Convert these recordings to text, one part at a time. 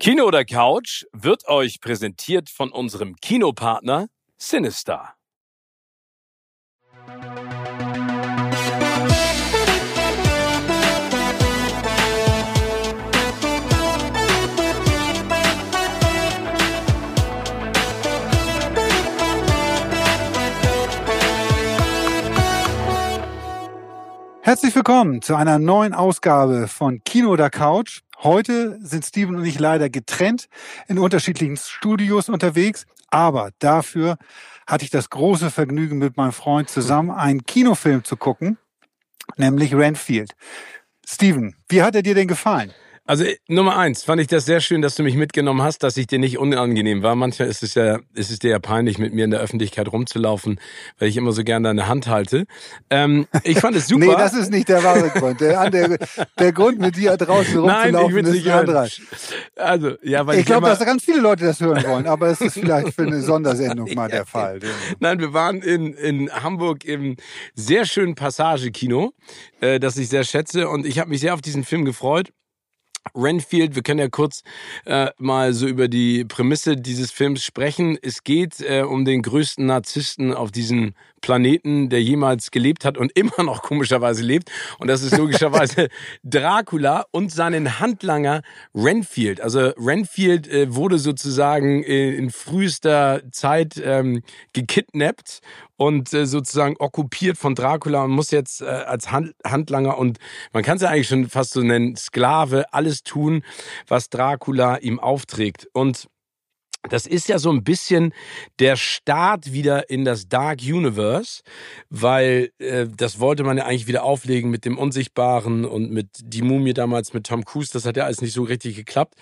Kino oder Couch wird euch präsentiert von unserem Kinopartner Sinister. Herzlich willkommen zu einer neuen Ausgabe von Kino oder Couch. Heute sind Steven und ich leider getrennt in unterschiedlichen Studios unterwegs, aber dafür hatte ich das große Vergnügen, mit meinem Freund zusammen einen Kinofilm zu gucken, nämlich Renfield. Steven, wie hat er dir denn gefallen? Also Nummer eins, fand ich das sehr schön, dass du mich mitgenommen hast, dass ich dir nicht unangenehm war. Manchmal ist es ja, ist es dir ja peinlich, mit mir in der Öffentlichkeit rumzulaufen, weil ich immer so gerne deine Hand halte. Ähm, ich fand es super. nee, das ist nicht der wahre Grund. Der, der, der Grund, mit dir draußen rumzulaufen, Nein, ich will ist nicht ein anderer. Also, ja, weil ich, ich glaube, dass ganz viele Leute das hören wollen, aber es ist vielleicht für eine Sondersendung mal der Fall. Nein, wir waren in, in Hamburg im sehr schönen Passage-Kino, äh, das ich sehr schätze und ich habe mich sehr auf diesen Film gefreut. Renfield, wir können ja kurz äh, mal so über die Prämisse dieses Films sprechen. Es geht äh, um den größten Narzissten auf diesem Planeten, der jemals gelebt hat und immer noch komischerweise lebt. Und das ist logischerweise Dracula und seinen Handlanger Renfield. Also Renfield äh, wurde sozusagen äh, in frühester Zeit ähm, gekidnappt und äh, sozusagen okkupiert von Dracula und muss jetzt äh, als Hand, Handlanger und man kann es ja eigentlich schon fast so nennen, Sklave, alles tun, was Dracula ihm aufträgt. Und das ist ja so ein bisschen der Start wieder in das Dark Universe, weil äh, das wollte man ja eigentlich wieder auflegen mit dem Unsichtbaren und mit die Mumie damals mit Tom Cruise. Das hat ja alles nicht so richtig geklappt.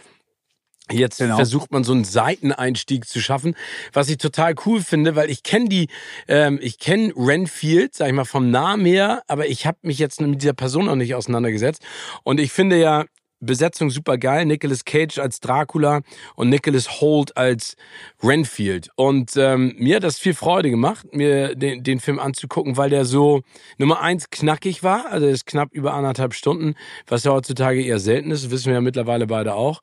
Jetzt genau. versucht man so einen Seiteneinstieg zu schaffen, was ich total cool finde, weil ich kenne die, ähm, ich kenne Renfield, sag ich mal vom Namen her, aber ich habe mich jetzt mit dieser Person noch nicht auseinandergesetzt. Und ich finde ja Besetzung super geil. Nicolas Cage als Dracula und Nicholas Holt als Renfield. Und ähm, mir hat das viel Freude gemacht, mir den, den Film anzugucken, weil der so Nummer eins knackig war. Also ist knapp über anderthalb Stunden, was ja heutzutage eher selten ist, wissen wir ja mittlerweile beide auch.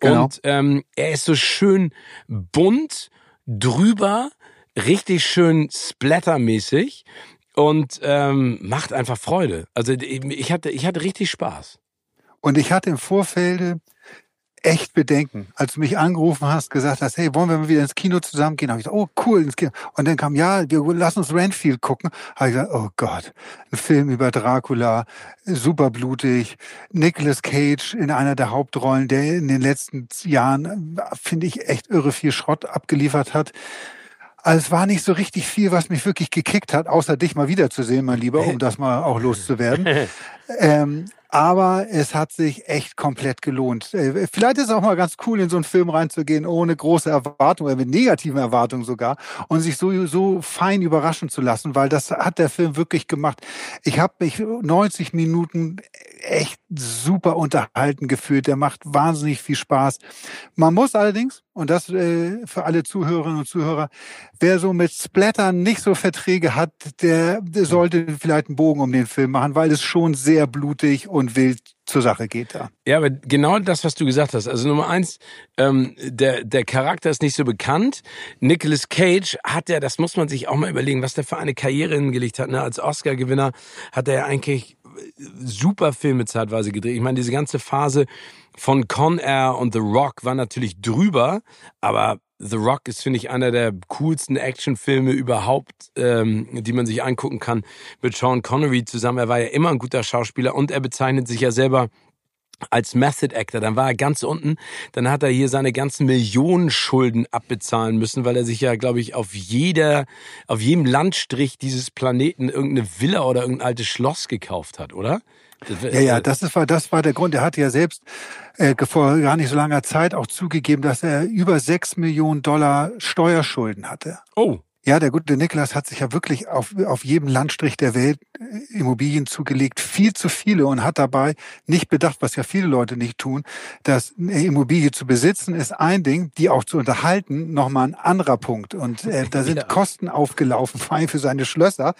Genau. Und ähm, er ist so schön bunt, drüber, richtig schön splattermäßig und ähm, macht einfach Freude. Also ich hatte, ich hatte richtig Spaß. Und ich hatte im Vorfeld echt Bedenken. Als du mich angerufen hast, gesagt hast, hey, wollen wir mal wieder ins Kino zusammengehen? Habe ich gesagt, oh cool, ins Kino. Und dann kam, ja, wir lassen uns Renfield gucken. Habe ich gesagt, oh Gott, ein Film über Dracula, super blutig. Nicolas Cage in einer der Hauptrollen, der in den letzten Jahren, finde ich, echt irre viel Schrott abgeliefert hat. Also es war nicht so richtig viel, was mich wirklich gekickt hat, außer dich mal wiederzusehen, mein Lieber, um das mal auch loszuwerden. ähm, aber es hat sich echt komplett gelohnt. Äh, vielleicht ist es auch mal ganz cool, in so einen Film reinzugehen, ohne große Erwartungen, oder mit negativen Erwartungen sogar, und sich so, so fein überraschen zu lassen, weil das hat der Film wirklich gemacht. Ich habe mich 90 Minuten echt super unterhalten gefühlt. Der macht wahnsinnig viel Spaß. Man muss allerdings, und das äh, für alle Zuhörerinnen und Zuhörer, wer so mit Splattern nicht so Verträge hat, der, sollte vielleicht einen Bogen um den Film machen, weil es schon sehr blutig wild zur Sache geht da. Ja, aber genau das, was du gesagt hast. Also Nummer eins, ähm, der, der Charakter ist nicht so bekannt. Nicolas Cage hat ja, das muss man sich auch mal überlegen, was der für eine Karriere hingelegt hat. Ne? Als Oscar-Gewinner hat er ja eigentlich super Filme zeitweise gedreht. Ich meine, diese ganze Phase von Con Air und The Rock war natürlich drüber, aber The Rock ist, finde ich, einer der coolsten Actionfilme überhaupt, ähm, die man sich angucken kann mit Sean Connery zusammen. Er war ja immer ein guter Schauspieler und er bezeichnet sich ja selber als Method Actor, dann war er ganz unten, dann hat er hier seine ganzen Millionen Schulden abbezahlen müssen, weil er sich ja, glaube ich, auf jeder, auf jedem Landstrich dieses Planeten irgendeine Villa oder irgendein altes Schloss gekauft hat, oder? ja, ja, das war, das war der Grund. Er hatte ja selbst äh, vor gar nicht so langer Zeit auch zugegeben, dass er über sechs Millionen Dollar Steuerschulden hatte. Oh. Ja, der gute Niklas hat sich ja wirklich auf, auf jedem Landstrich der Welt äh, Immobilien zugelegt, viel zu viele und hat dabei nicht bedacht, was ja viele Leute nicht tun, dass eine Immobilie zu besitzen ist ein Ding, die auch zu unterhalten nochmal ein anderer Punkt. Und äh, da sind ja. Kosten aufgelaufen, vor allem für seine Schlösser,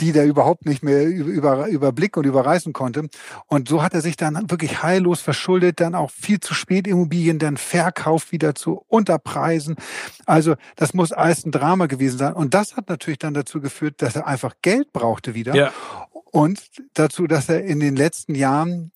die der überhaupt nicht mehr über, überblicken und überreißen konnte. Und so hat er sich dann wirklich heillos verschuldet, dann auch viel zu spät Immobilien, dann Verkauf wieder zu Unterpreisen. Also das muss alles ein Drama gewesen sein. Und das hat natürlich dann dazu geführt, dass er einfach Geld brauchte wieder. Ja. Und dazu, dass er in den letzten Jahren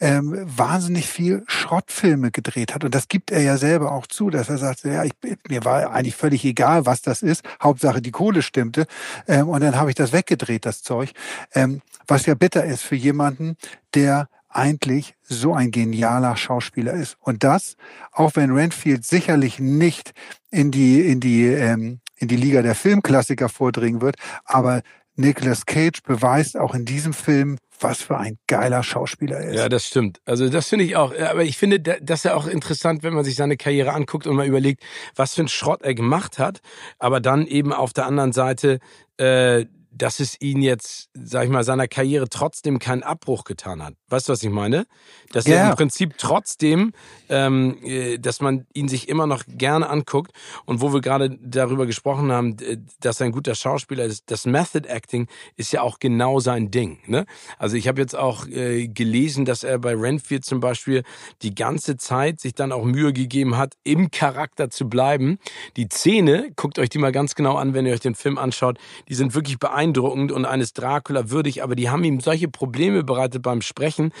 ähm, wahnsinnig viel Schrottfilme gedreht hat. Und das gibt er ja selber auch zu, dass er sagt, ja, ich, mir war eigentlich völlig egal, was das ist. Hauptsache die Kohle stimmte. Ähm, und dann habe ich das weggedreht, das Zeug. Ähm, was ja bitter ist für jemanden, der eigentlich so ein genialer Schauspieler ist. Und das, auch wenn Renfield sicherlich nicht in die, in die, ähm, in die Liga der Filmklassiker vordringen wird, aber Nicolas Cage beweist auch in diesem Film, was für ein geiler Schauspieler er ist. Ja, das stimmt. Also das finde ich auch. Aber ich finde, das ist ja auch interessant, wenn man sich seine Karriere anguckt und mal überlegt, was für ein Schrott er gemacht hat. Aber dann eben auf der anderen Seite äh, dass es ihn jetzt, sag ich mal, seiner Karriere trotzdem keinen Abbruch getan hat. Weißt du, was ich meine? Dass ja. er im Prinzip trotzdem, ähm, äh, dass man ihn sich immer noch gerne anguckt und wo wir gerade darüber gesprochen haben, dass er ein guter Schauspieler ist, das Method Acting ist ja auch genau sein Ding. Ne? Also ich habe jetzt auch äh, gelesen, dass er bei Renfield zum Beispiel die ganze Zeit sich dann auch Mühe gegeben hat, im Charakter zu bleiben. Die Szene, guckt euch die mal ganz genau an, wenn ihr euch den Film anschaut, die sind wirklich beeindruckend beeindruckend und eines Dracula würdig, aber die haben ihm solche Probleme bereitet beim Sprechen,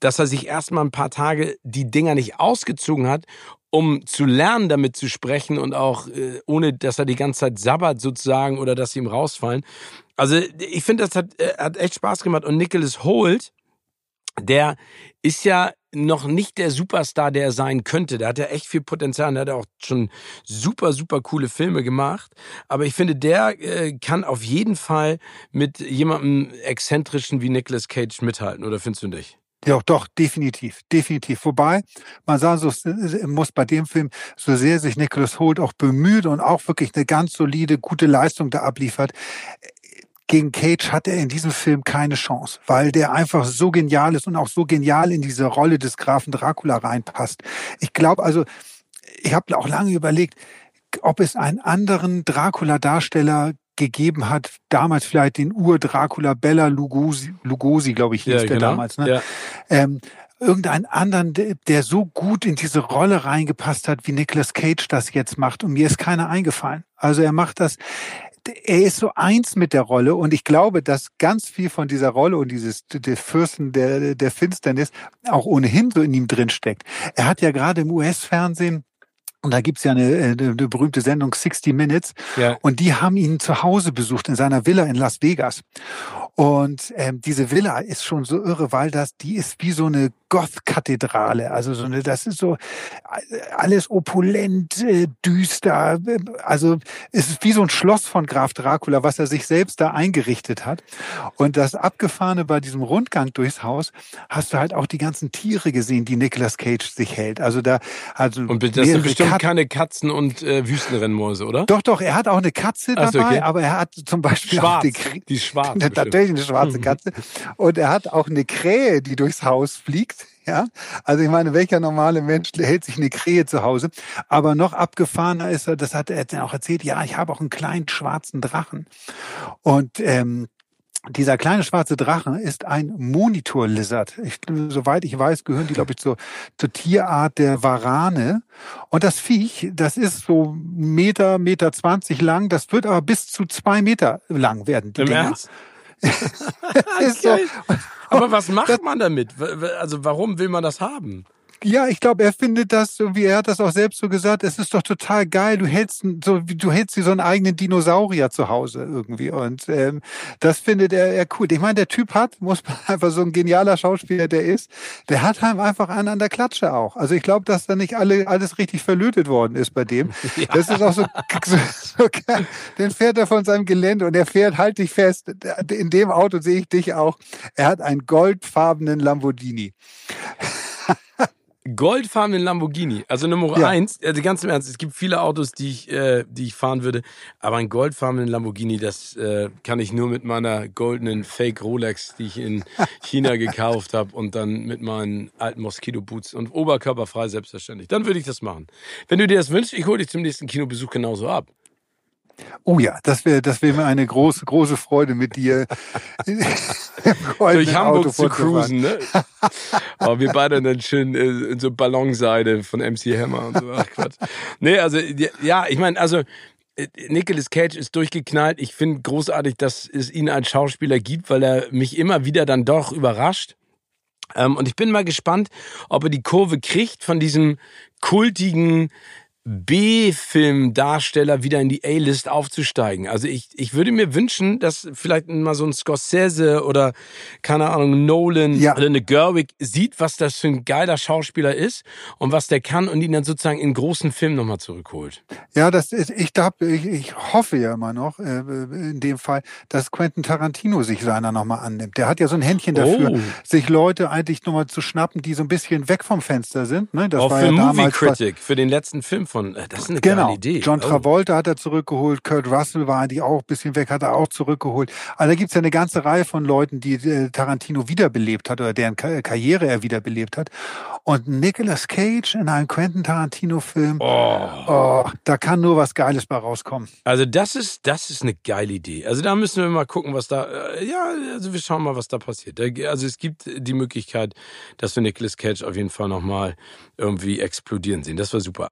dass er sich erstmal ein paar Tage die Dinger nicht ausgezogen hat, um zu lernen, damit zu sprechen und auch äh, ohne, dass er die ganze Zeit sabbert sozusagen oder dass sie ihm rausfallen. Also ich finde, das hat, äh, hat echt Spaß gemacht und Nicholas Holt, der ist ja noch nicht der Superstar, der er sein könnte. Der hat ja echt viel Potenzial. Der hat auch schon super, super coole Filme gemacht. Aber ich finde, der äh, kann auf jeden Fall mit jemandem exzentrischen wie Nicolas Cage mithalten. Oder findest du nicht? Ja, doch, definitiv, definitiv. Wobei, man sagen so, muss bei dem Film, so sehr sich Nicholas Holt auch bemüht und auch wirklich eine ganz solide, gute Leistung da abliefert, gegen Cage hat er in diesem Film keine Chance, weil der einfach so genial ist und auch so genial in diese Rolle des Grafen Dracula reinpasst. Ich glaube also, ich habe auch lange überlegt, ob es einen anderen Dracula-Darsteller gegeben hat, damals vielleicht den Ur-Dracula Bella Lugosi, Lugosi glaube ich, hieß ja, der genau. damals. Ne? Ja. Ähm, irgendeinen anderen, der so gut in diese Rolle reingepasst hat, wie Nicolas Cage das jetzt macht. Und mir ist keiner eingefallen. Also er macht das, er ist so eins mit der Rolle und ich glaube, dass ganz viel von dieser Rolle und dieses des Fürsten der, der Finsternis auch ohnehin so in ihm drin steckt. Er hat ja gerade im US-Fernsehen und da gibt's ja eine, eine, eine berühmte Sendung 60 Minutes. Ja. Und die haben ihn zu Hause besucht in seiner Villa in Las Vegas. Und ähm, diese Villa ist schon so irre, weil das, die ist wie so eine Goth-Kathedrale. Also so eine, das ist so alles opulent, äh, düster. Also es ist wie so ein Schloss von Graf Dracula, was er sich selbst da eingerichtet hat. Und das Abgefahrene bei diesem Rundgang durchs Haus hast du halt auch die ganzen Tiere gesehen, die Nicolas Cage sich hält. Also da, also und das sind bestimmt Kat keine Katzen und äh, Wüstenrennmäuse, oder? Doch, doch. Er hat auch eine Katze dabei, so, okay. aber er hat zum Beispiel Schwarz. auch die, die schwarze. Tatsächlich eine schwarze mhm. Katze. Und er hat auch eine Krähe, die durchs Haus fliegt. Ja, also ich meine, welcher normale Mensch hält sich eine Krähe zu Hause? Aber noch abgefahrener ist er, das hat er auch erzählt, ja, ich habe auch einen kleinen schwarzen Drachen. Und ähm, dieser kleine schwarze Drache ist ein Monitor-Lizard. Ich, soweit ich weiß, gehören die, glaube ich, zur, zur Tierart der Warane. Und das Viech, das ist so Meter, Meter zwanzig lang. Das wird aber bis zu zwei Meter lang werden. Die Im Dinger. Ernst? ist so. Aber was macht man damit? Also warum will man das haben? Ja, ich glaube, er findet das, so wie er hat das auch selbst so gesagt, es ist doch total geil. Du hältst so, du hältst wie so einen eigenen Dinosaurier zu Hause irgendwie. Und ähm, das findet er, er cool. Ich meine, der Typ hat, muss man einfach so ein genialer Schauspieler, der ist, der hat halt einfach einen an der Klatsche auch. Also ich glaube, dass da nicht alle alles richtig verlötet worden ist bei dem. Ja. Das ist auch so, so, so geil. Den fährt er von seinem Gelände und er fährt, halt dich fest. In dem Auto sehe ich dich auch. Er hat einen goldfarbenen Lamborghini. Goldfarbenen Lamborghini. Also Nummer Ja. eins, also ganz im Ernst, es gibt viele Autos, die ich, äh, die ich fahren würde, aber ein goldfarbenen Lamborghini, das äh, kann ich nur mit meiner goldenen Fake Rolex, die ich in China gekauft habe und dann mit meinen alten Moskito Boots und oberkörperfrei selbstverständlich. Dann würde ich das machen. Wenn du dir das wünschst, ich hole dich zum nächsten Kinobesuch genauso ab. Oh ja, das wäre das wäre mir eine große große Freude mit dir Durch goldenen Auto Hamburg zu cruisen, ne? Aber wir beide dann schön äh, in so Ballonseide von MC Hammer und so. Ach Quatsch. Nee, also ja, ich meine, also äh, Nicolas Cage ist durchgeknallt. Ich finde großartig, dass es ihn als Schauspieler gibt, weil er mich immer wieder dann doch überrascht. Ähm, und ich bin mal gespannt, ob er die Kurve kriegt von diesem kultigen B-Film-Darsteller wieder in die A-List aufzusteigen. Also ich, ich würde mir wünschen, dass vielleicht mal so ein Scorsese oder, keine Ahnung, Nolan Ja. oder eine Gerwig sieht, was das für ein geiler Schauspieler ist und was der kann und ihn dann sozusagen in großen Film nochmal zurückholt. Ja, das ist, ich, glaub, ich, ich hoffe ja immer noch, äh, in dem Fall, dass Quentin Tarantino sich seiner nochmal annimmt. Der hat ja so ein Händchen dafür, Oh. sich Leute eigentlich nochmal zu schnappen, die so ein bisschen weg vom Fenster sind. Ne? Das Auch war für ja Movie damals bei- Critic, für den letzten Film von, äh, das ist eine Genau. geile Idee. John Oh. Travolta hat er zurückgeholt, Kurt Russell war eigentlich auch ein bisschen weg, hat er auch zurückgeholt. Also da gibt's ja eine ganze Reihe von Leuten, die äh, Tarantino wiederbelebt hat oder deren Ka Karriere er wiederbelebt hat. Und Nicolas Cage in einem Quentin Tarantino-Film, Oh. oh, da kann nur was Geiles bei rauskommen. Also das ist, das ist eine geile Idee. Also da müssen wir mal gucken, was da, äh, ja, also wir schauen mal, was da passiert. Also es gibt die Möglichkeit, dass wir Nicolas Cage auf jeden Fall nochmal irgendwie explodieren sehen. Das war super.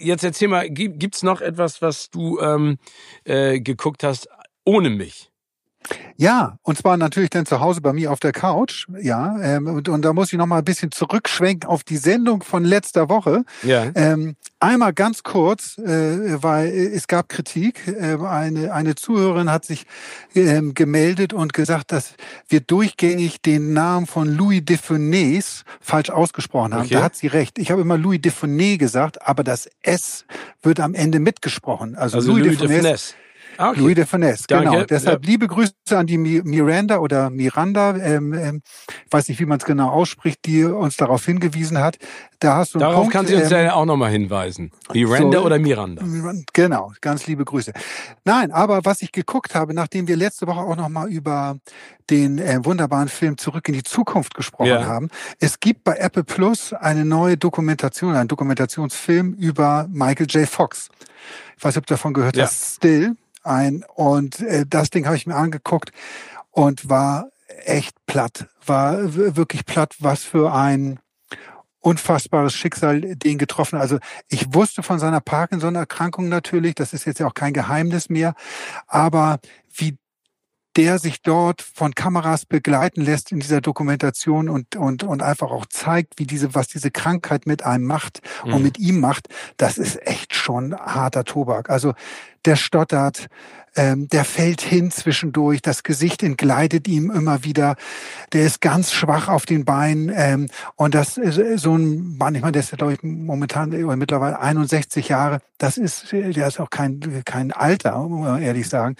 Jetzt erzähl mal, gibt, gibt's noch etwas, was du ähm, äh, geguckt hast ohne mich? Ja, und zwar natürlich dann zu Hause bei mir auf der Couch. Ja, ähm, und, und da muss ich noch mal ein bisschen zurückschwenken auf die Sendung von letzter Woche. Ja. Ähm, einmal ganz kurz, äh, weil es gab Kritik. Äh, eine, eine Zuhörerin hat sich ähm, gemeldet und gesagt, dass wir durchgängig den Namen von Louis de Funès falsch ausgesprochen haben. Okay. Da hat sie recht. Ich habe immer Louis de Funès gesagt, aber das S wird am Ende mitgesprochen. Also, Also Louis, de Finesse. Ah, okay. Louis de Finesse, Danke. genau. Deshalb liebe Grüße an die Mi- Miranda oder Miranda, ähm, ähm, ich weiß nicht, wie man es genau ausspricht, die uns darauf hingewiesen hat. Da hast du Darauf Punkt, kann sie uns ähm, ja auch nochmal hinweisen. Miranda so- oder Miranda? Genau, ganz liebe Grüße. Nein, aber was ich geguckt habe, nachdem wir letzte Woche auch noch mal über den äh, wunderbaren Film Zurück in die Zukunft gesprochen Ja. haben, es gibt bei Apple Plus eine neue Dokumentation, einen Dokumentationsfilm über Michael J. Fox. Ich weiß nicht, ob du davon gehört Ja. hast. Still ein und äh, das Ding habe ich mir angeguckt und war echt platt, war wirklich platt, was für ein unfassbares Schicksal den getroffen. Also ich wusste von seiner Parkinson-Erkrankung natürlich, das ist jetzt ja auch kein Geheimnis mehr, aber wie der sich dort von Kameras begleiten lässt in dieser Dokumentation und, und, und einfach auch zeigt, wie diese, was diese Krankheit mit einem macht Mhm. und mit ihm macht, das ist echt schon harter Tobak. Also der stottert, ähm, der fällt hin zwischendurch, das Gesicht entgleitet ihm immer wieder, der ist ganz schwach auf den Beinen ähm, und das ist so ein Mann, ich meine, der ist ja glaube ich momentan oder mittlerweile 61 Jahre, das ist, der ist auch kein, kein Alter, muss man ehrlich sagen.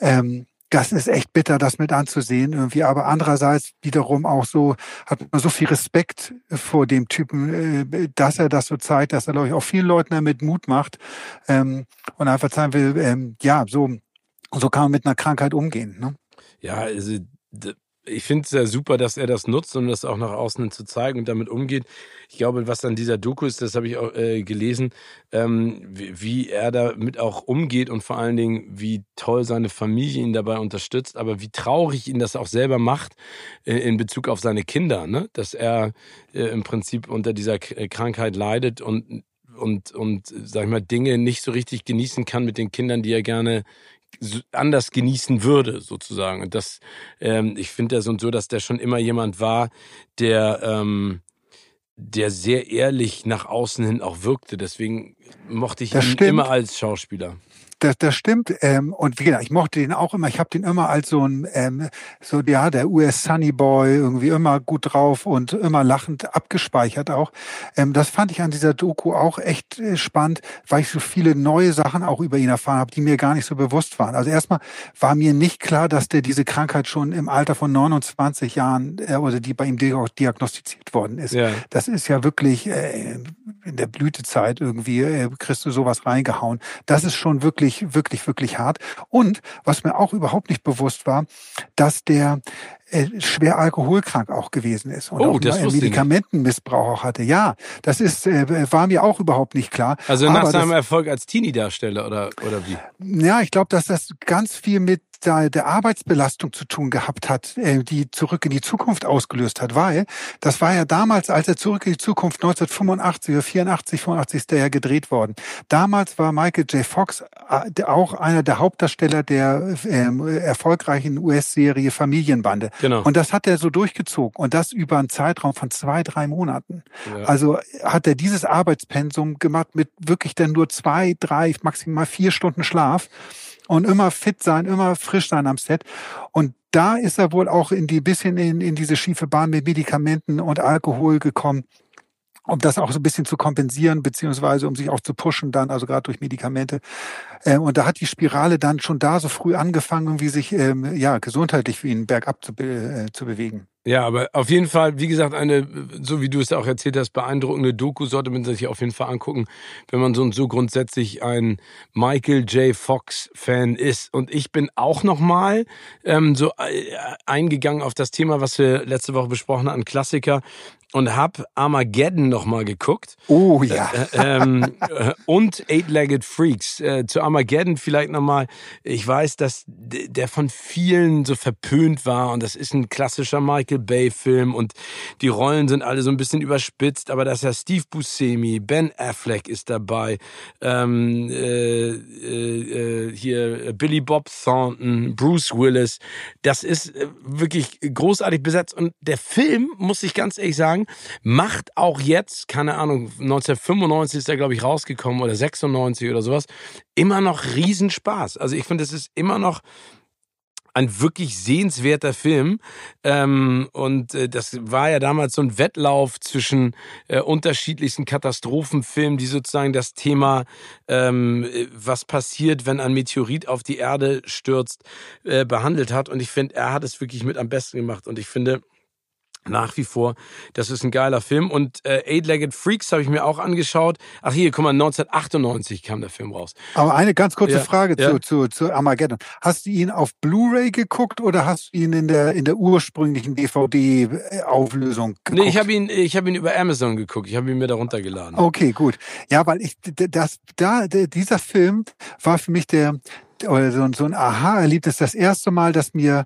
Ähm, das ist echt bitter, das mit anzusehen irgendwie. Aber andererseits wiederum auch so, hat man so viel Respekt vor dem Typen, äh, dass er das so zeigt, dass er, glaube ich, auch vielen Leuten damit Mut macht ähm, und einfach zeigen will, ähm, ja, so, so kann man mit einer Krankheit umgehen. Ne? Ja, also ich finde es ja super, dass er das nutzt, um das auch nach außen zu zeigen und damit umgeht. Ich glaube, was an dieser Doku ist, das habe ich auch äh, gelesen, ähm, wie, wie er damit auch umgeht und vor allen Dingen, wie toll seine Familie ihn dabei unterstützt, aber wie traurig ihn das auch selber macht äh, in Bezug auf seine Kinder, ne? dass er äh, im Prinzip unter dieser K äh, Krankheit leidet und und und sag ich mal Dinge nicht so richtig genießen kann mit den Kindern, die er gerne anders genießen würde, sozusagen. Und das, ähm, ich finde das und so, dass der schon immer jemand war, der, ähm, der sehr ehrlich nach außen hin auch wirkte. Deswegen mochte ich Das ihn stimmt. immer als Schauspieler. Das, das stimmt. Ähm, und wie gesagt, ich mochte den auch immer. Ich habe den immer als so ein, ähm, so ja, der US Sunny Boy, irgendwie immer gut drauf und immer lachend abgespeichert auch. Ähm, das fand ich an dieser Doku auch echt äh, spannend, weil ich so viele neue Sachen auch über ihn erfahren habe, die mir gar nicht so bewusst waren. Also erstmal war mir nicht klar, dass der diese Krankheit schon im Alter von 29 Jahren äh, oder die bei ihm dia- diagnostiziert worden ist. Ja. Das ist ja wirklich äh, in der Blütezeit irgendwie, äh, kriegst du sowas reingehauen. Das ist schon wirklich, wirklich, wirklich hart. Und was mir auch überhaupt nicht bewusst war, dass der schwer alkoholkrank auch gewesen ist und Oh, auch das. Medikamentenmissbrauch auch hatte. Ja, das ist äh, war mir auch überhaupt nicht klar. Also nach Aber seinem das, Erfolg als Teenie-Darsteller oder, oder wie? ja, ich glaube, dass das ganz viel mit der, der Arbeitsbelastung zu tun gehabt hat, äh, die zurück in die Zukunft ausgelöst hat, weil das war ja damals, als er zurück in die Zukunft 1985 oder 84, 85 ist der ja gedreht worden. Damals war Michael J. Fox äh, auch einer der Hauptdarsteller der ähm, erfolgreichen US-Serie Familienbande. Genau. Und das hat er so durchgezogen und das über einen Zeitraum von zwei, drei Monaten. Ja. Also hat er dieses Arbeitspensum gemacht mit wirklich dann nur zwei, drei, maximal vier Stunden Schlaf und immer fit sein, immer frisch sein am Set. Und da ist er wohl auch in die bisschen in, in diese schiefe Bahn mit Medikamenten und Alkohol gekommen. Um das auch so ein bisschen zu kompensieren, beziehungsweise um sich auch zu pushen dann, also gerade durch Medikamente. Ähm, und da hat die Spirale dann schon da so früh angefangen, wie sich ähm, ja gesundheitlich für ihn bergab zu, be äh, zu bewegen. Ja, aber auf jeden Fall, wie gesagt, eine, so wie du es auch erzählt hast, beeindruckende Doku sollte man sich auf jeden Fall angucken, wenn man so und so grundsätzlich ein Michael J. Fox Fan ist. Und ich bin auch nochmal ähm, so äh, eingegangen auf das Thema, was wir letzte Woche besprochen hatten, Klassiker, und hab Armageddon nochmal geguckt. Oh ja. Äh, ähm, äh, und Eight-Legged Freaks. Äh, zu Armageddon vielleicht nochmal. Ich weiß, dass der von vielen so verpönt war und das ist ein klassischer Michael Bay-Film und die Rollen sind alle so ein bisschen überspitzt, aber da ist ja Steve Buscemi, Ben Affleck ist dabei, ähm, äh, äh, äh, hier Billy Bob Thornton, Bruce Willis. Das ist äh, wirklich großartig besetzt und der Film, muss ich ganz ehrlich sagen, macht auch jetzt, keine Ahnung, 1995 ist er, glaube ich, rausgekommen oder 96 oder sowas, immer noch Riesenspaß. Also ich finde, es ist immer noch ein wirklich sehenswerter Film. Ähm, und äh, das war ja damals so ein Wettlauf zwischen äh, unterschiedlichsten Katastrophenfilmen, die sozusagen das Thema, ähm, äh, was passiert, wenn ein Meteorit auf die Erde stürzt, äh, behandelt hat. Und ich finde, er hat es wirklich mit am besten gemacht. Und ich finde, nach wie vor, das ist ein geiler Film. Und äh, Eight-Legged Freaks habe ich mir auch angeschaut. Ach hier, guck mal, 1998 kam der Film raus. Aber eine ganz kurze Ja, Frage ja. zu, zu, zu Armageddon. Hast du ihn auf Blu-ray geguckt oder hast du ihn in der, in der ursprünglichen DVD-Auflösung geguckt? Nee, ich habe ihn, ich habe ihn über Amazon geguckt. Ich habe ihn mir da runtergeladen. Okay, gut. Ja, weil ich, das, da, dieser Film war für mich der, oder so, ein- so ein Aha-Erlebnis, das erste Mal, dass mir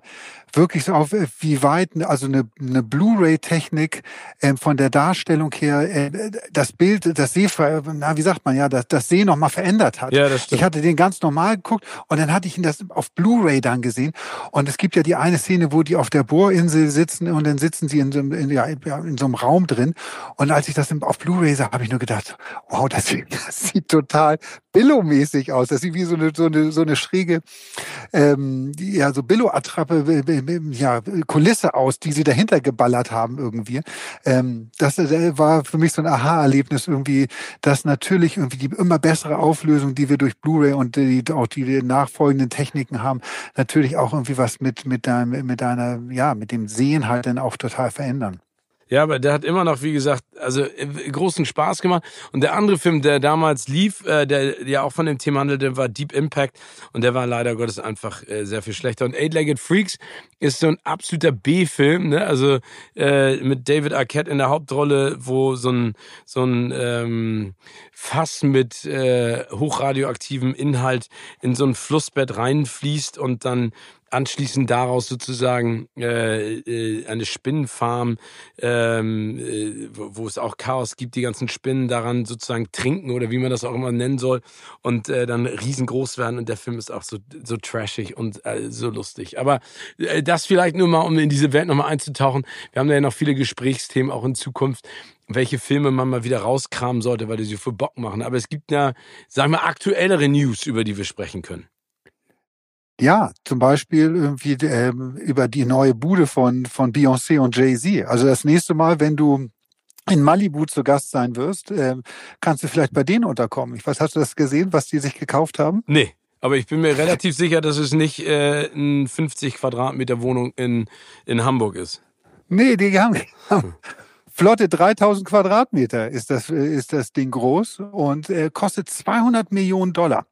wirklich so auf, wie weit, also eine, eine Blu-ray-Technik ähm, von der Darstellung her, äh, das Bild, das Seh, na, wie sagt man ja, das, das Sehen nochmal verändert hat. Ja, das stimmt. Ich hatte den ganz normal geguckt und dann hatte ich ihn das auf Blu-ray dann gesehen. Und es gibt ja die eine Szene, wo die auf der Bohrinsel sitzen und dann sitzen sie in so einem, in, ja, in so einem Raum drin. Und als ich das auf Blu-ray sah, habe ich nur gedacht, wow, das, das sieht total Billo-mäßig aus. Das sieht wie so eine, so eine, so eine schräge, ähm, ja, so Billo-Attrappe, äh, äh, ja, Kulisse aus, die sie dahinter geballert haben irgendwie. Ähm, das äh, war für mich so ein Aha-Erlebnis irgendwie, dass natürlich irgendwie die immer bessere Auflösung, die wir durch Blu-ray und die, auch die nachfolgenden Techniken haben, natürlich auch irgendwie was mit, mit deinem, mit deiner, ja, mit dem Sehen halt dann auch total verändern. Ja, aber der hat immer noch, wie gesagt, also äh, großen Spaß gemacht. Und der andere Film, der damals lief, äh, der ja auch von dem Thema handelte, war Deep Impact. Und der war leider Gottes einfach äh, sehr viel schlechter. Und Eight-Legged Freaks ist so ein absoluter B-Film, ne? Also äh, mit David Arquette in der Hauptrolle, wo so ein so ein ähm, Fass mit äh, hochradioaktivem Inhalt in so ein Flussbett reinfließt und dann anschließend daraus sozusagen äh, äh, eine Spinnenfarm, ähm, äh, wo, wo es auch Chaos gibt, die ganzen Spinnen daran sozusagen trinken oder wie man das auch immer nennen soll und äh, dann riesengroß werden und der Film ist auch so, so trashig und äh, so lustig. Aber äh, das vielleicht nur mal, um in diese Welt nochmal einzutauchen. Wir haben da ja noch viele Gesprächsthemen auch in Zukunft welche Filme man mal wieder rauskramen sollte, weil die sie für Bock machen. Aber es gibt ja, sagen wir, aktuellere News, über die wir sprechen können. Ja, zum Beispiel irgendwie ähm, über die neue Bude von, von Beyoncé und Jay-Z. Also das nächste Mal, wenn du in Malibu zu Gast sein wirst, ähm, kannst du vielleicht bei denen unterkommen. Ich weiß, hast du das gesehen, was die sich gekauft haben? Nee. Aber ich bin mir relativ sicher, dass es nicht äh, eine 50 Quadratmeter Wohnung in, in Hamburg ist. Nee, die haben, haben flotte 3000 Quadratmeter ist das, ist das Ding groß und äh, kostet 200 Millionen Dollar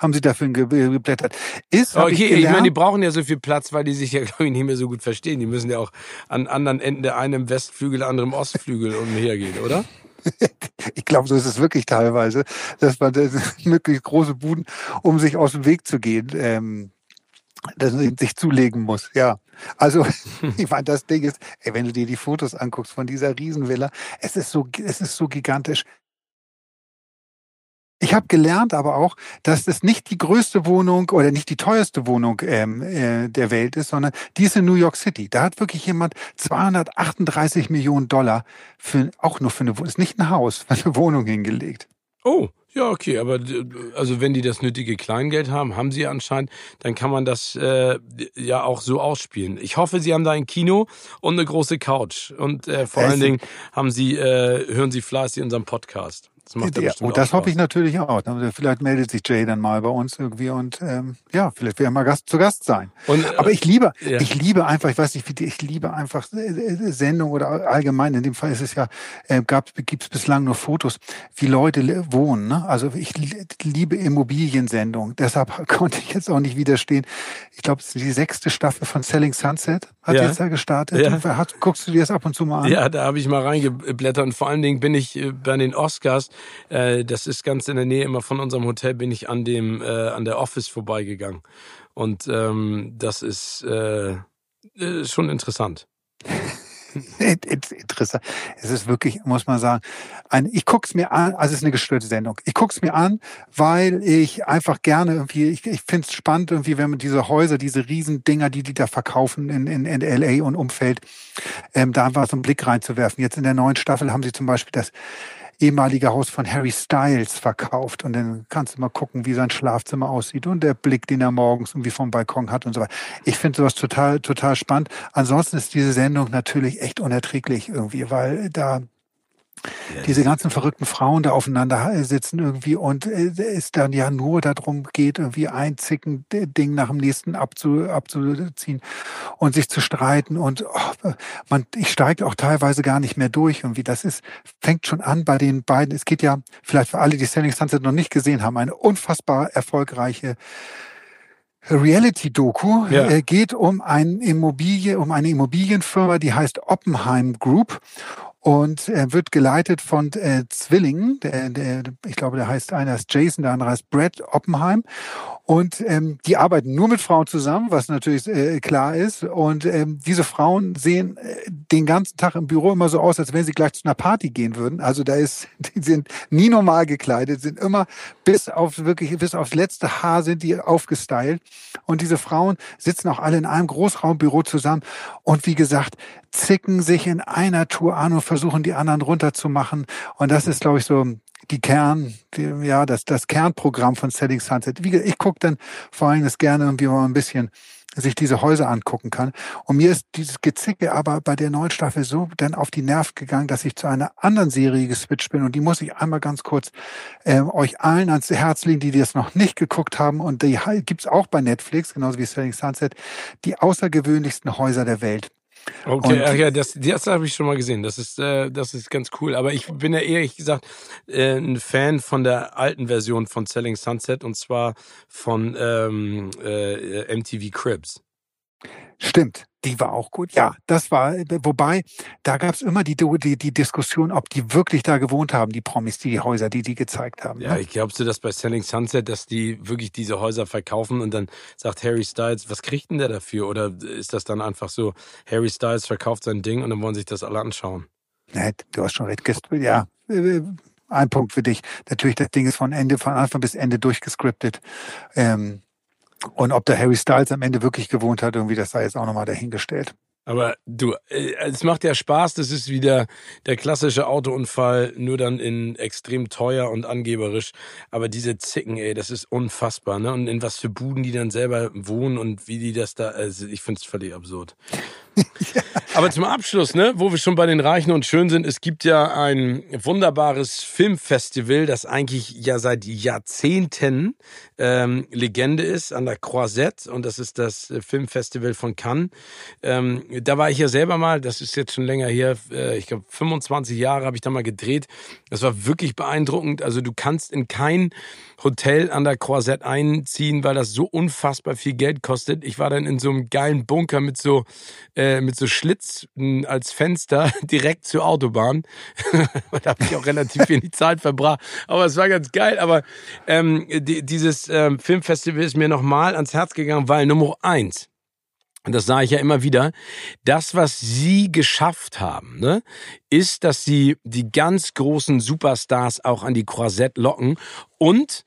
haben sie dafür geblättert. Ist, okay, ich, ich meine, die brauchen ja so viel Platz, weil die sich ja, glaube ich, nicht mehr so gut verstehen. Die müssen ja auch an anderen Enden der einen im Westflügel, der andere im Ostflügel umhergehen, oder? ich glaube, so ist es wirklich teilweise, dass man wirklich große Buden, um sich aus dem Weg zu gehen, ähm, dass man sich zulegen muss. Ja, also ich meine, das Ding ist, ey, wenn du dir die Fotos anguckst von dieser Riesenvilla, es ist so, es ist so gigantisch. Ich habe gelernt aber auch, dass es nicht die größte Wohnung oder nicht die teuerste Wohnung ähm, äh, der Welt ist, sondern die ist in New York City. Da hat wirklich jemand 238 Millionen Dollar für auch nur für eine Wohnung, ist nicht ein Haus, für eine Wohnung hingelegt. Oh, ja, okay, aber also wenn die das nötige Kleingeld haben, haben sie anscheinend, dann kann man das äh, ja auch so ausspielen. Ich hoffe, sie haben da ein Kino und eine große Couch und äh, vor allen Dingen haben sie äh, hören sie fleißig unseren Podcast. Das macht ja, und das hoffe ich natürlich auch. Vielleicht meldet sich Jay dann mal bei uns irgendwie und ähm, ja, vielleicht will er mal Gast, zu Gast sein. Und, äh, Aber ich liebe, ja. ich liebe einfach, ich weiß nicht, wie die, ich liebe einfach äh, äh, Sendung oder allgemein. In dem Fall ist es ja, äh, gibt es bislang nur Fotos, wie Leute wohnen. Ne? Also ich liebe Immobiliensendungen. Deshalb konnte ich jetzt auch nicht widerstehen. Ich glaube, es ist die sechste Staffel von Selling Sunset hat ja. jetzt ja gestartet. Ja. Hat, guckst du dir das ab und zu mal an? Ja, da habe ich mal reingeblättert und vor allen Dingen bin ich bei den Oscars äh, das ist ganz in der Nähe immer von unserem Hotel, bin ich an dem, äh, an der Office vorbeigegangen. Und ähm, das ist äh, äh schon interessant. interessant. Es ist wirklich, muss man sagen, ein, ich guck's mir an, also es ist eine gestörte Sendung. Ich guck's mir an, weil ich einfach gerne irgendwie, ich, ich finde es spannend irgendwie, wenn man diese Häuser, diese Riesendinger, die die da verkaufen in, in, in LA und Umfeld, ähm, da einfach so einen Blick reinzuwerfen. Jetzt in der neuen Staffel haben sie zum Beispiel das ehemalige Haus von Harry Styles verkauft. Und dann kannst du mal gucken, wie sein Schlafzimmer aussieht und der Blick, den er morgens irgendwie vom Balkon hat und so weiter. Ich finde sowas total, total spannend. Ansonsten ist diese Sendung natürlich echt unerträglich irgendwie, weil da. Diese ganzen verrückten Frauen da aufeinander sitzen irgendwie und äh, es dann ja nur darum geht, irgendwie ein Zicken-Ding nach dem nächsten abzu, abzuziehen und sich zu streiten und oh, man, ich steige auch teilweise gar nicht mehr durch irgendwie. Das ist, fängt schon an bei den beiden. Es geht ja, vielleicht für alle, die Selling Sunset noch nicht gesehen haben, eine unfassbar erfolgreiche Reality-Doku ja. äh, geht um ein Immobilie, um eine Immobilienfirma, die heißt Oppenheim Group und er wird geleitet von äh, Zwillingen. Der, der, ich glaube, der heißt einer ist Jason, der andere heißt Brad Oppenheim. Und ähm, die arbeiten nur mit Frauen zusammen, was natürlich äh, klar ist. Und ähm, diese Frauen sehen äh, den ganzen Tag im Büro immer so aus, als wenn sie gleich zu einer Party gehen würden. Also da ist, die sind nie normal gekleidet, sind immer bis auf wirklich bis aufs letzte Haar sind die aufgestylt. Und diese Frauen sitzen auch alle in einem Großraumbüro zusammen. Und wie gesagt, zicken sich in einer Tour an und versuchen die anderen runterzumachen. Und das ist, glaube ich, so die Kern, die, ja, das, das Kernprogramm von Setting Sunset. Wie, ich gucke dann vor allem das gerne irgendwie mal ein bisschen sich diese Häuser angucken kann. Und mir ist dieses Gezicke aber bei der neuen Staffel so dann auf die Nerv gegangen, dass ich zu einer anderen Serie geswitcht bin. Und die muss ich einmal ganz kurz äh, euch allen ans Herz legen, die das noch nicht geguckt haben. Und die gibt's auch bei Netflix, genauso wie Setting Sunset, die außergewöhnlichsten Häuser der Welt. Okay, ach ja, das, das habe ich schon mal gesehen. Das ist, äh, das ist ganz cool. Aber ich bin ja ehrlich gesagt äh, ein Fan von der alten Version von Selling Sunset und zwar von ähm, äh, MTV Cribs. Stimmt, die war auch gut. Ja, das war, wobei, da gab es immer die, die, die Diskussion, ob die wirklich da gewohnt haben, die Promis, die, die Häuser, die die gezeigt haben. Ja, ne? ich glaubst du, dass bei Selling Sunset, dass die wirklich diese Häuser verkaufen und dann sagt Harry Styles, was kriegt denn der dafür? Oder ist das dann einfach so, Harry Styles verkauft sein Ding und dann wollen sich das alle anschauen? Nee, du hast schon recht. Ja, äh, ein Punkt für dich. Natürlich, das Ding ist von Ende, von Anfang bis Ende durchgescriptet. Ähm, und ob der Harry Styles am Ende wirklich gewohnt hat, irgendwie, das sei jetzt auch nochmal dahingestellt. Aber du, äh, es macht ja Spaß, das ist wieder der klassische Autounfall, nur dann in extrem teuer und angeberisch. Aber diese Zicken, ey, das ist unfassbar, ne? Und in was für Buden die dann selber wohnen und wie die das da, also ich find's völlig absurd. Aber zum Abschluss, ne, wo wir schon bei den Reichen und Schön sind, es gibt ja ein wunderbares Filmfestival, das eigentlich ja seit Jahrzehnten ähm, Legende ist an der Croisette und das ist das Filmfestival von Cannes. Ähm, da war ich ja selber mal, das ist jetzt schon länger her, äh, ich glaube 25 Jahre habe ich da mal gedreht. Das war wirklich beeindruckend. Also du kannst in kein Hotel an der Croisette einziehen, weil das so unfassbar viel Geld kostet. Ich war dann in so einem geilen Bunker mit so äh, mit so Schlitz als Fenster direkt zur Autobahn. da habe ich auch relativ wenig Zeit verbracht, aber es war ganz geil. Aber ähm, die, dieses ähm, Filmfestival ist mir nochmal ans Herz gegangen, weil Nummer eins und das sage ich ja immer wieder, das, was sie geschafft haben, ne, ist, dass sie die ganz großen Superstars auch an die Croisette locken und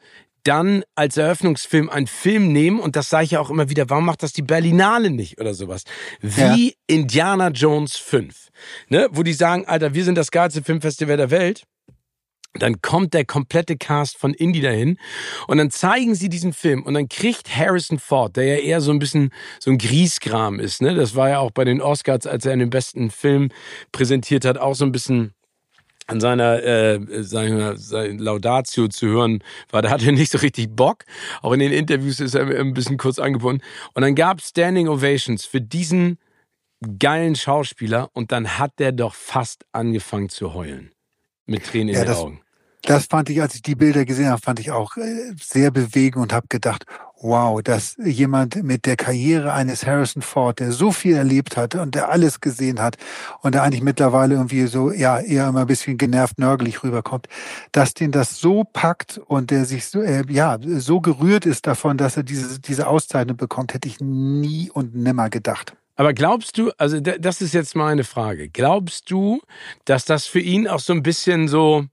dann als Eröffnungsfilm einen Film nehmen, und das sage ich ja auch immer wieder, warum macht das die Berlinale nicht oder sowas? Wie ja. Indiana Jones 5. Ne? Wo die sagen, Alter, wir sind das geilste Filmfestival der Welt. Dann kommt der komplette Cast von Indie dahin und dann zeigen sie diesen Film und dann kriegt Harrison Ford, der ja eher so ein bisschen so ein Griesgram ist, ne? Das war ja auch bei den Oscars, als er den besten Film präsentiert hat, auch so ein bisschen an seiner, äh, seiner, seiner Laudatio zu hören war, da hatte er nicht so richtig Bock. Auch in den Interviews ist er ein bisschen kurz angebunden. Und dann gab es Standing Ovations für diesen geilen Schauspieler und dann hat der doch fast angefangen zu heulen. Mit Tränen ja, in den Augen. Das fand ich, als ich die Bilder gesehen habe, fand ich auch äh, sehr bewegend und habe gedacht, wow, dass jemand mit der Karriere eines Harrison Ford, der so viel erlebt hat und der alles gesehen hat und der eigentlich mittlerweile irgendwie so, ja, eher immer ein bisschen genervt, nörgelig rüberkommt, dass den das so packt und der sich so, äh, ja, so gerührt ist davon, dass er diese, diese Auszeichnung bekommt, hätte ich nie und nimmer gedacht. Aber glaubst du, also das ist jetzt meine Frage, glaubst du, dass das für ihn auch so ein bisschen so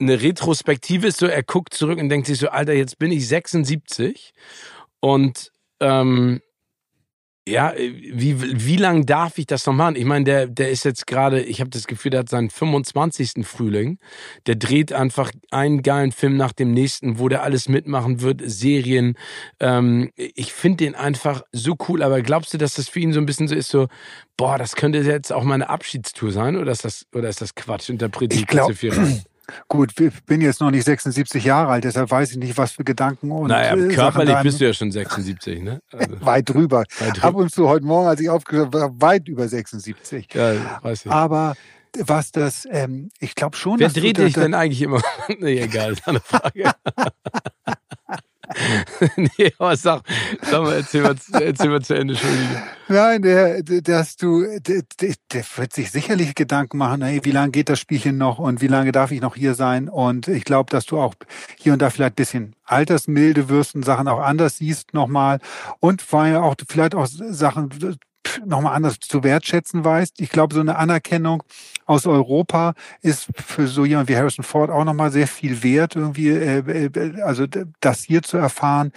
eine Retrospektive ist, so er guckt zurück und denkt sich so, Alter, jetzt bin ich 76 und ähm, ja, wie, wie lang darf ich das noch machen? Ich meine, der, der ist jetzt gerade, ich habe das Gefühl, der hat seinen 25. Frühling. Der dreht einfach einen geilen Film nach dem nächsten, wo der alles mitmachen wird, Serien. Ähm, ich finde den einfach so cool, aber glaubst du, dass das für ihn so ein bisschen so ist, so, boah, das könnte jetzt auch meine Abschiedstour sein oder ist das, oder ist das Quatsch? Interpretiert ich glaube, Gut, ich bin jetzt noch nicht 76 Jahre alt, deshalb weiß ich nicht, was für Gedanken und. Naja, äh, körperlich bist du ja schon 76, ne? Also weit drüber. Weit drüber. Ab und zu heute Morgen, als ich aufgehört war, weit über 76. Ja, weiß ich. Aber was das, ähm, ich glaube schon. Wer dreht dich denn eigentlich immer? nee, egal, ist eine Frage. nee, aber sag, sag mal, erzähl mal, erzähl mal zu Ende, Entschuldige. Nein, der, dass du, der, der wird sich sicherlich Gedanken machen, hey, wie lange geht das Spielchen noch und wie lange darf ich noch hier sein? Und ich glaube, dass du auch hier und da vielleicht ein bisschen altersmilde wirst und Sachen auch anders siehst nochmal. Und vor allem auch vielleicht auch Sachen nochmal anders zu wertschätzen weißt. Ich glaube, so eine Anerkennung aus Europa ist für so jemand wie Harrison Ford auch nochmal sehr viel wert, irgendwie, äh, äh, also das hier zu erfahren.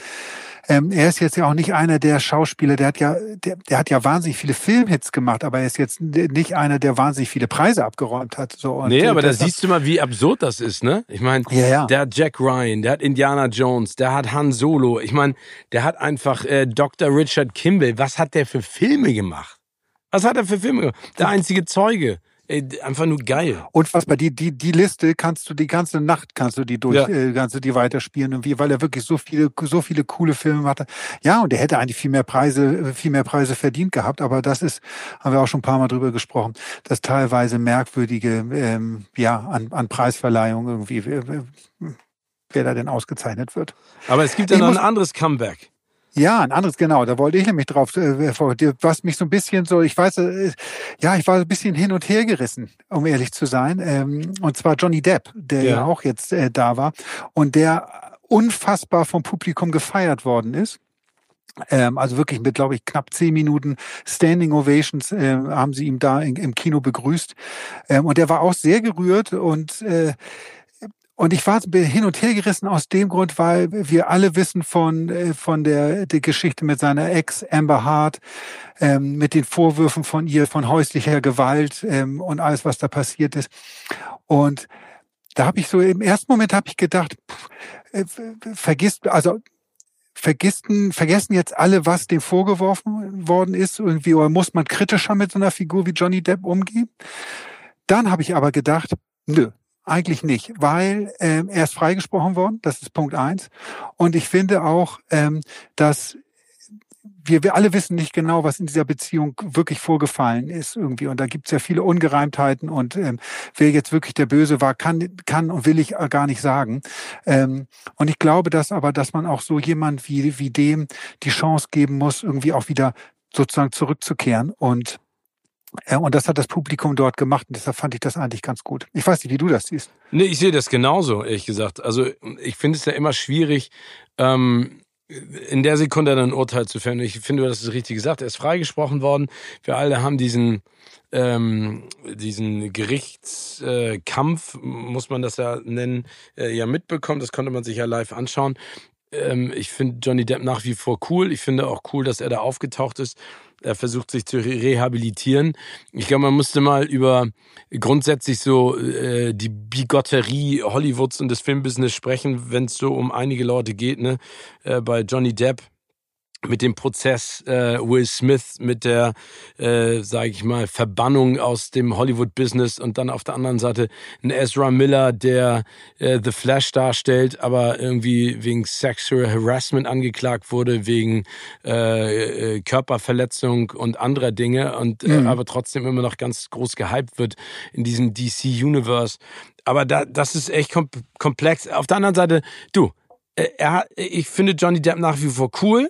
Ähm, er ist jetzt ja auch nicht einer der Schauspieler, der hat ja, der, der hat ja wahnsinnig viele Filmhits gemacht, aber er ist jetzt nicht einer, der wahnsinnig viele Preise abgeräumt hat. So, und nee, aber da siehst du mal, wie absurd das ist, ne? Ich meine, ja, ja. der hat Jack Ryan, der hat Indiana Jones, der hat Han Solo. Ich meine, der hat einfach äh, Dr. Richard Kimball. Was hat der für Filme gemacht? Was hat er für Filme gemacht? Der einzige Zeuge. Einfach nur geil. Und was bei die, die, die Liste kannst du die ganze Nacht kannst du die durch, ja. äh, kannst du die weiterspielen irgendwie, weil er wirklich so viele, so viele coole Filme hatte. Ja, und er hätte eigentlich viel mehr Preise, viel mehr Preise verdient gehabt, aber das ist, haben wir auch schon ein paar Mal drüber gesprochen, das teilweise merkwürdige, ähm, ja, an, an Preisverleihung irgendwie, wer da denn ausgezeichnet wird. Aber es gibt ja noch ein anderes Comeback. Ja, ein anderes, genau, da wollte ich nämlich drauf, äh, was mich so ein bisschen so, ich weiß, äh, ja, ich war ein bisschen hin und her gerissen, um ehrlich zu sein. Ähm, und zwar Johnny Depp, der ja, ja auch jetzt äh, da war und der unfassbar vom Publikum gefeiert worden ist. Ähm, also wirklich mit, glaube ich, knapp zehn Minuten Standing Ovations äh, haben sie ihm da in, im Kino begrüßt. Ähm, und der war auch sehr gerührt und äh, und ich war hin und her gerissen aus dem Grund, weil wir alle wissen von, äh, von der, der Geschichte mit seiner Ex Amber Hart, ähm, mit den Vorwürfen von ihr, von häuslicher Gewalt ähm, und alles, was da passiert ist. Und da habe ich so im ersten Moment habe ich gedacht, pff, äh, vergisst, also vergessen, vergessen jetzt alle, was dem vorgeworfen worden ist, irgendwie, oder muss man kritischer mit so einer Figur wie Johnny Depp umgehen? Dann habe ich aber gedacht, nö, eigentlich nicht, weil ähm, er ist freigesprochen worden, das ist Punkt eins. Und ich finde auch, ähm, dass wir, wir alle wissen nicht genau, was in dieser Beziehung wirklich vorgefallen ist irgendwie. Und da gibt es ja viele Ungereimtheiten und ähm, wer jetzt wirklich der Böse war, kann, kann und will ich gar nicht sagen. Ähm, und ich glaube, dass aber, dass man auch so jemand wie, wie dem die Chance geben muss, irgendwie auch wieder sozusagen zurückzukehren und und das hat das Publikum dort gemacht und deshalb fand ich das eigentlich ganz gut. Ich weiß nicht, wie du das siehst. Nee, ich sehe das genauso, ehrlich gesagt. Also ich finde es ja immer schwierig, ähm, in der Sekunde dann ein Urteil zu fällen. Ich finde, du hast es richtig gesagt. Er ist freigesprochen worden. Wir alle haben diesen ähm, diesen Gerichtskampf, muss man das ja nennen, äh, ja mitbekommen. Das konnte man sich ja live anschauen. Ähm, ich finde Johnny Depp nach wie vor cool. Ich finde auch cool, dass er da aufgetaucht ist er versucht sich zu rehabilitieren. Ich glaube, man musste mal über grundsätzlich so äh, die Bigotterie Hollywoods und des Filmbusiness sprechen, wenn es so um einige Leute geht. Ne? Äh, bei Johnny Depp mit dem Prozess äh, Will Smith, mit der, äh, sage ich mal, Verbannung aus dem Hollywood-Business und dann auf der anderen Seite ein Ezra Miller, der äh, The Flash darstellt, aber irgendwie wegen Sexual Harassment angeklagt wurde, wegen äh, äh, Körperverletzung und anderer Dinge und äh, mhm. aber trotzdem immer noch ganz groß gehypt wird in diesem DC-Universe. Aber da, das ist echt kom komplex. Auf der anderen Seite, du, äh, er, ich finde Johnny Depp nach wie vor cool.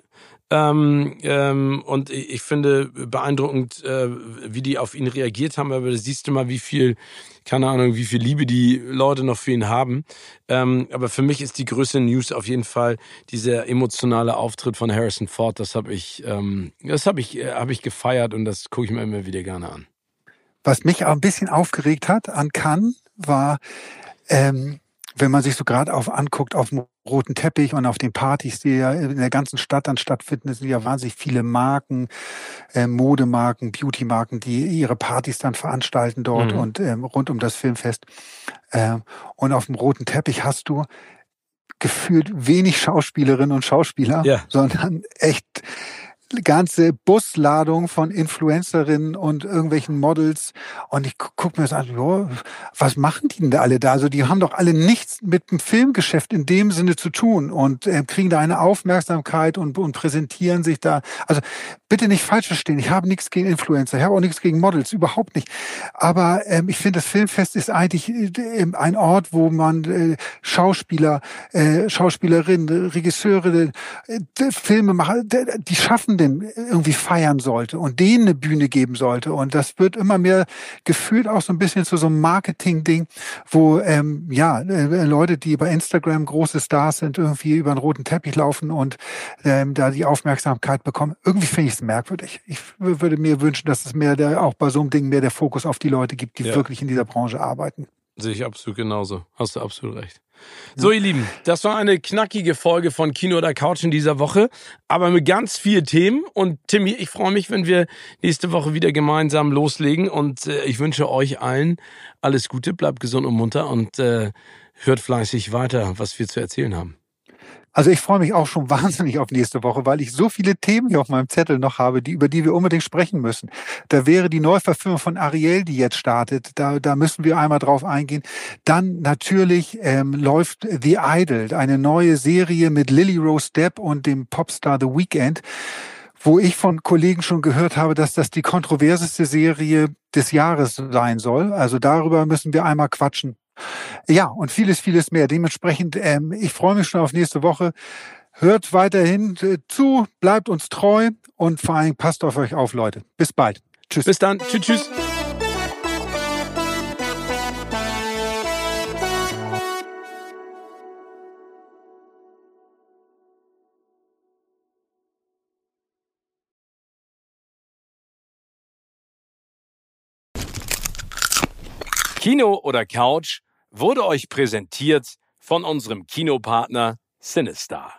Ähm, ähm, und ich finde beeindruckend, äh, wie die auf ihn reagiert haben. Aber da siehst du mal, wie viel, keine Ahnung, wie viel Liebe die Leute noch für ihn haben. Ähm, aber für mich ist die größte News auf jeden Fall dieser emotionale Auftritt von Harrison Ford. Das habe ich, ähm, das habe ich, äh, habe ich gefeiert und das gucke ich mir immer wieder gerne an. Was mich auch ein bisschen aufgeregt hat an Cannes war, ähm, wenn man sich so gerade auf anguckt auf dem roten Teppich und auf den Partys, die ja in der ganzen Stadt dann stattfinden, sind ja wahnsinnig viele Marken, äh, Modemarken, Beautymarken, die ihre Partys dann veranstalten dort mhm. und ähm, rund um das Filmfest. Ähm, und auf dem roten Teppich hast du gefühlt wenig Schauspielerinnen und Schauspieler, ja. sondern echt ganze Busladung von Influencerinnen und irgendwelchen Models. Und ich gucke mir das an, jo, was machen die denn da alle da? Also die haben doch alle nichts mit dem Filmgeschäft in dem Sinne zu tun und äh, kriegen da eine Aufmerksamkeit und, und präsentieren sich da. Also bitte nicht falsch verstehen. Ich habe nichts gegen Influencer, ich habe auch nichts gegen Models, überhaupt nicht. Aber ähm, ich finde, das Filmfest ist eigentlich äh, ein Ort, wo man äh, Schauspieler, äh, Schauspielerinnen, Regisseure, äh, Filmemacher, die schaffen denn irgendwie feiern sollte und denen eine Bühne geben sollte. Und das wird immer mehr gefühlt auch so ein bisschen zu so einem Marketing-Ding, wo ähm, ja äh, Leute, die bei Instagram große Stars sind, irgendwie über einen roten Teppich laufen und ähm, da die Aufmerksamkeit bekommen. Irgendwie finde ich es merkwürdig. Ich würde mir wünschen, dass es mehr der auch bei so einem Ding mehr der Fokus auf die Leute gibt, die ja. wirklich in dieser Branche arbeiten. Sehe ich absolut genauso. Hast du absolut recht. So, ihr Lieben, das war eine knackige Folge von Kino oder Couch in dieser Woche, aber mit ganz vielen Themen. Und Timmy, ich freue mich, wenn wir nächste Woche wieder gemeinsam loslegen. Und äh, ich wünsche euch allen alles Gute, bleibt gesund und munter und äh, hört fleißig weiter, was wir zu erzählen haben. Also ich freue mich auch schon wahnsinnig auf nächste Woche, weil ich so viele Themen hier auf meinem Zettel noch habe, die, über die wir unbedingt sprechen müssen. Da wäre die Neuverfilmung von Ariel, die jetzt startet. Da, da müssen wir einmal drauf eingehen. Dann natürlich ähm, läuft The Idol, eine neue Serie mit Lily Rose Depp und dem Popstar The Weeknd wo ich von Kollegen schon gehört habe, dass das die kontroverseste Serie des Jahres sein soll. Also darüber müssen wir einmal quatschen. Ja, und vieles, vieles mehr. Dementsprechend, ähm, ich freue mich schon auf nächste Woche. Hört weiterhin äh, zu, bleibt uns treu und vor allem passt auf euch auf, Leute. Bis bald. Tschüss. Bis dann. Tschüss, tschüss. Kino oder Couch wurde euch präsentiert von unserem Kinopartner Sinistar.